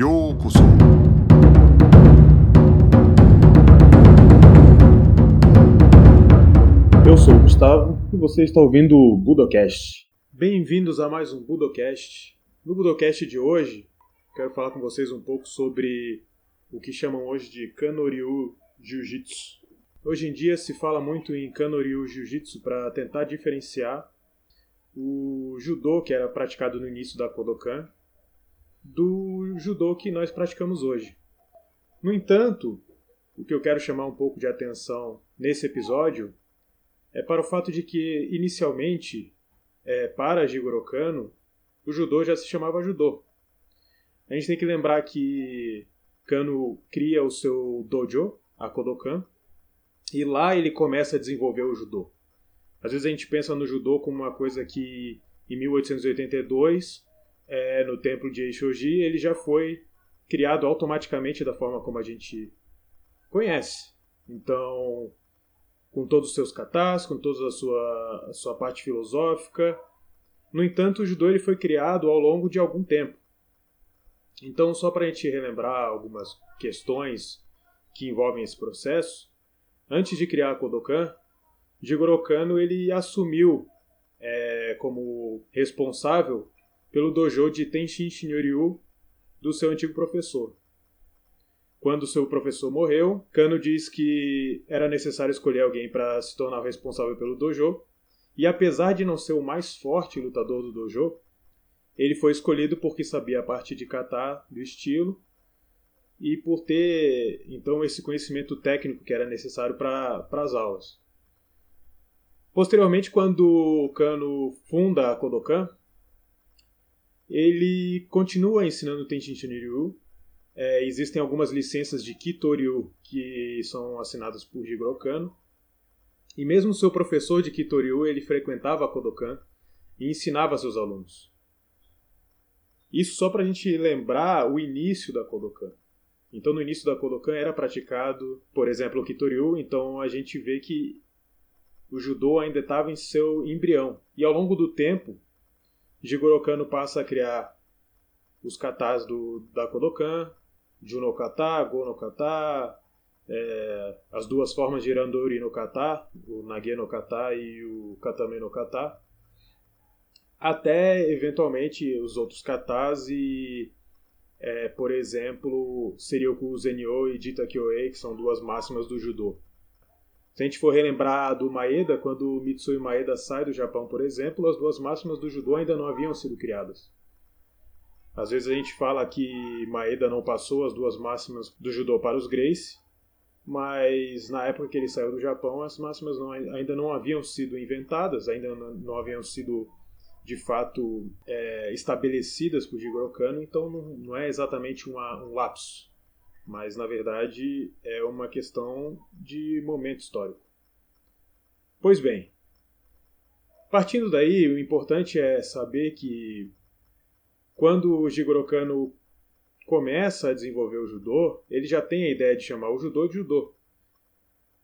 Yokuso. Eu sou o Gustavo e você está ouvindo o Budocast. Bem-vindos a mais um Budocast. No Budocast de hoje, quero falar com vocês um pouco sobre o que chamam hoje de Kanoryu Jiu-Jitsu. Hoje em dia se fala muito em Kanoryu Jiu-Jitsu para tentar diferenciar o judô que era praticado no início da Kodokan do judô que nós praticamos hoje. No entanto, o que eu quero chamar um pouco de atenção nesse episódio é para o fato de que, inicialmente, é, para Jigoro Kano, o judô já se chamava judô. A gente tem que lembrar que Kano cria o seu dojo, a Kodokan, e lá ele começa a desenvolver o judô. Às vezes a gente pensa no judô como uma coisa que, em 1882, é, no templo de Eishoji, ele já foi criado automaticamente da forma como a gente conhece. Então, com todos os seus katas, com toda a sua, a sua parte filosófica. No entanto, o judô ele foi criado ao longo de algum tempo. Então, só para a gente relembrar algumas questões que envolvem esse processo, antes de criar a Kodokan, Jigoro Kano ele assumiu é, como responsável pelo dojo de Tenshin Shinryu do seu antigo professor. Quando seu professor morreu, Kano diz que era necessário escolher alguém para se tornar responsável pelo dojo, e apesar de não ser o mais forte lutador do dojo, ele foi escolhido porque sabia a parte de kata do estilo e por ter então esse conhecimento técnico que era necessário para as aulas. Posteriormente, quando Kano funda a Kodokan, ele continua ensinando Tenshin Shinryu. É, existem algumas licenças de Kitoryu que são assinadas por Jigoro Kano. E mesmo seu professor de Kitoryu, ele frequentava a Kodokan e ensinava seus alunos. Isso só para a gente lembrar o início da Kodokan. Então, no início da Kodokan era praticado, por exemplo, o Kitoryu, então a gente vê que o judô ainda estava em seu embrião. E ao longo do tempo, Jigoro Kano passa a criar os katas do, da Kodokan, Juno kata, Go no kata, é, as duas formas de Irandori no kata, o Nage no kata e o Katame no kata, até eventualmente os outros katas e, é, por exemplo, Serioku Zenyo e Jita Kyoei, que são duas máximas do judô. Se a gente for relembrar do Maeda, quando Mitsui Maeda sai do Japão, por exemplo, as duas máximas do judô ainda não haviam sido criadas. Às vezes a gente fala que Maeda não passou as duas máximas do judô para os Grace, mas na época que ele saiu do Japão, as máximas não, ainda não haviam sido inventadas, ainda não, haviam sido de fato é, estabelecidas por Jigoro Kano, então não, não é exatamente uma, um lapso mas na verdade é uma questão de momento histórico. Pois bem, partindo daí, o importante é saber que quando o Jigoro Kano começa a desenvolver o judô, ele já tem a ideia de chamar o judô de judô.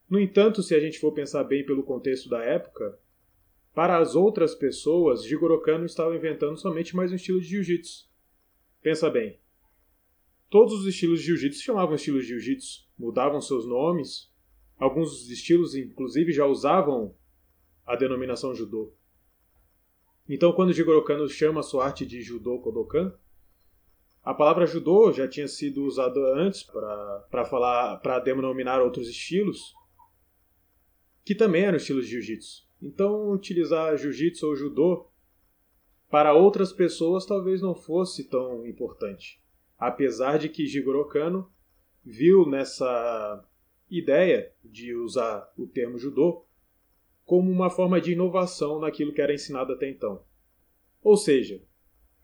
No entanto, se a gente for pensar bem pelo contexto da época, para as outras pessoas, Jigoro Kano estava inventando somente mais um estilo de jiu-jitsu. Pensa bem, Todos os estilos de jiu-jitsu chamavam estilos de jiu-jitsu, mudavam seus nomes. Alguns estilos, inclusive, já usavam a denominação judô. Então, quando Jigoro Kano chama a sua arte de judô Kodokan, a palavra judô já tinha sido usada antes para falar, para denominar outros estilos, que também eram estilos de jiu-jitsu. Então, utilizar jiu-jitsu ou judô para outras pessoas talvez não fosse tão importante apesar de que Jigoro Kano viu nessa ideia de usar o termo judô como uma forma de inovação naquilo que era ensinado até então. Ou seja,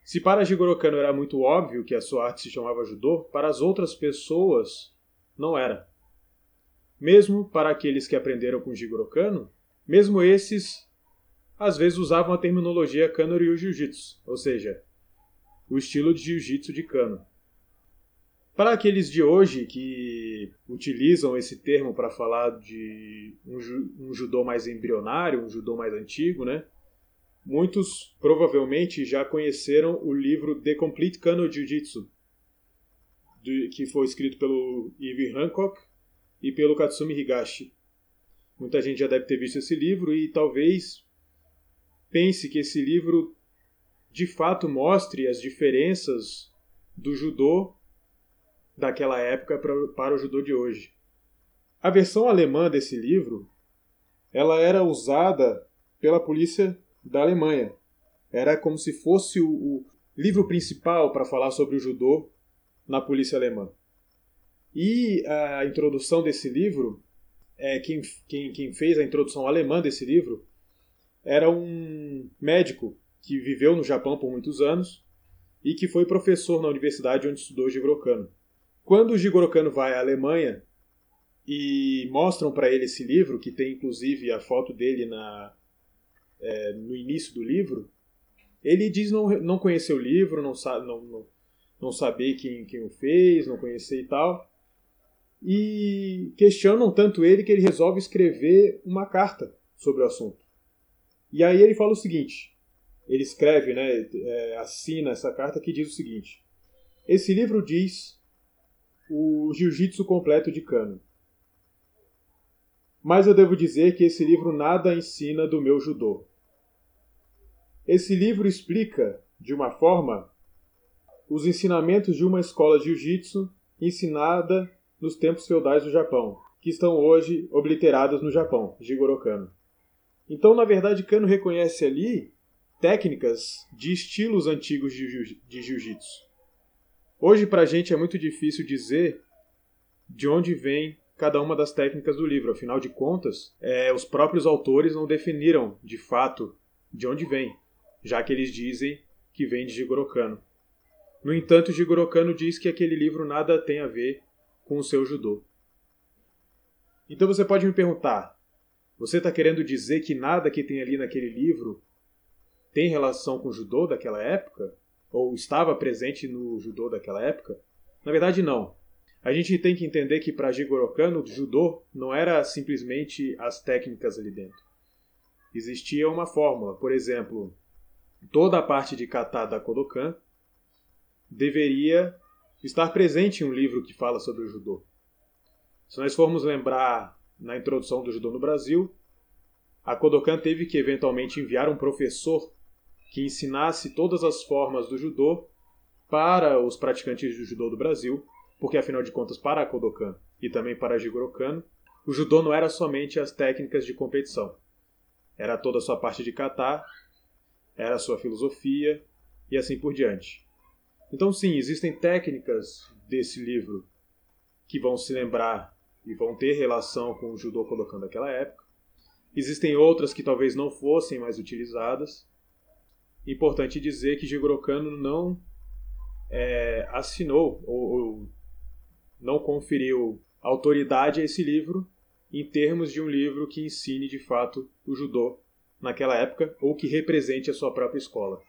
se para Jigoro Kano era muito óbvio que a sua arte se chamava judô, para as outras pessoas não era. Mesmo para aqueles que aprenderam com Jigoro Kano, mesmo esses às vezes usavam a terminologia Kano Ryu Jiu-Jitsu, ou seja, o estilo de jiu-jitsu de Kano. Para aqueles de hoje que utilizam esse termo para falar de um, um, judô mais embrionário, um judô mais antigo, né? Muitos provavelmente já conheceram o livro The Complete Kano Jiu-Jitsu, que foi escrito pelo Ivy Hancock e pelo Katsumi Higashi. Muita gente já deve ter visto esse livro e talvez pense que esse livro de fato mostre as diferenças do judô daquela época para o judô de hoje. A versão alemã desse livro, ela era usada pela polícia da Alemanha. Era como se fosse o, o livro principal para falar sobre o judô na polícia alemã. E a introdução desse livro, é, quem, quem, quem fez a introdução alemã desse livro era um médico que viveu no Japão por muitos anos e que foi professor na universidade onde estudou Jigoro Kano. Quando o Jigoro Kano vai à Alemanha e mostram para ele esse livro, que tem inclusive a foto dele na, é, no início do livro, ele diz não, não conhecer o livro, não, não, não, não saber quem, quem o fez, não conhecer e tal. E questionam tanto ele que ele resolve escrever uma carta sobre o assunto. E aí ele fala o seguinte: ele escreve, né, é, assina essa carta que diz o seguinte: Esse livro diz o jiu-jitsu completo de Kano. Mas eu devo dizer que esse livro nada ensina do meu judô. Esse livro explica, de uma forma, os ensinamentos de uma escola de jiu-jitsu ensinada nos tempos feudais do Japão, que estão hoje obliteradas no Japão, Jigoro Kano. Então, na verdade, Kano reconhece ali técnicas de estilos antigos de jiu-jitsu. Hoje, para a gente, é muito difícil dizer de onde vem cada uma das técnicas do livro. Afinal de contas, é, os próprios autores não definiram, de fato, de onde vem, já que eles dizem que vem de Jigoro Kano. No entanto, Jigoro Kano diz que aquele livro nada tem a ver com o seu judô. Então você pode me perguntar: você está querendo dizer que nada que tem ali naquele livro tem relação com o judô daquela época? Ou estava presente no judô daquela época? Na verdade, não. A gente tem que entender que para Jigoro Kano, o judô não era simplesmente as técnicas ali dentro. Existia uma fórmula. Por exemplo, toda a parte de kata da Kodokan deveria estar presente em um livro que fala sobre o judô. Se nós formos lembrar na introdução do judô no Brasil, a Kodokan teve que eventualmente enviar um professor que ensinasse todas as formas do judô para os praticantes do judô do Brasil, porque afinal de contas para a Kodokan e também para a Jigoro Kano, o judô não era somente as técnicas de competição. Era toda a sua parte de kata, era a sua filosofia e assim por diante. Então, sim, existem técnicas desse livro que vão se lembrar e vão ter relação com o judô colocando daquela época. Existem outras que talvez não fossem mais utilizadas. Importante dizer que Jigoro Kano não é, assinou ou, ou não conferiu autoridade a esse livro em termos de um livro que ensine de fato o judô naquela época ou que represente a sua própria escola.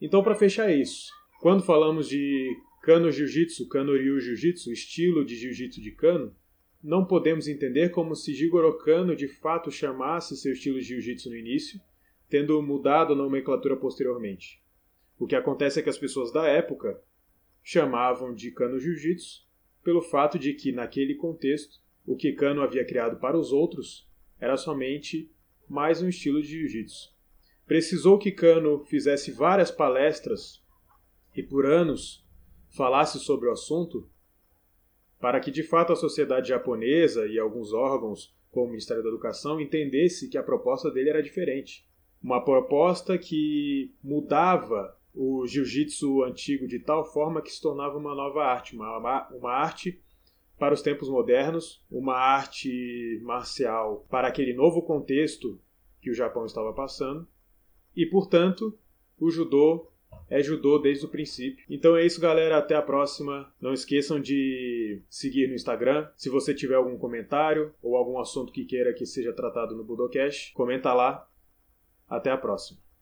Então, para fechar isso, quando falamos de Kano Jiu-Jitsu, Kano Ryu Jiu-Jitsu, estilo de Jiu-Jitsu de Kano, não podemos entender como se Jigoro Kano de fato chamasse seu estilo de Jiu-Jitsu no início, tendo mudado a nomenclatura posteriormente. O que acontece é que as pessoas da época chamavam de Kano Jiu-Jitsu pelo fato de que, naquele contexto, o que Kano havia criado para os outros era somente mais um estilo de Jiu-Jitsu. Precisou que Kano fizesse várias palestras e por anos falasse sobre o assunto, para que de fato a sociedade japonesa e alguns órgãos, como o Ministério da Educação, entendesse que a proposta dele era diferente. Uma proposta que mudava o jiu-jitsu antigo de tal forma que se tornava uma nova arte, uma, uma arte para os tempos modernos, uma arte marcial para aquele novo contexto que o Japão estava passando, e portanto o judô é judô desde o princípio. Então é isso, galera. Até a próxima. Não esqueçam de seguir no Instagram. Se você tiver algum comentário ou algum assunto que queira que seja tratado no Budocast, comenta lá. Até a próxima.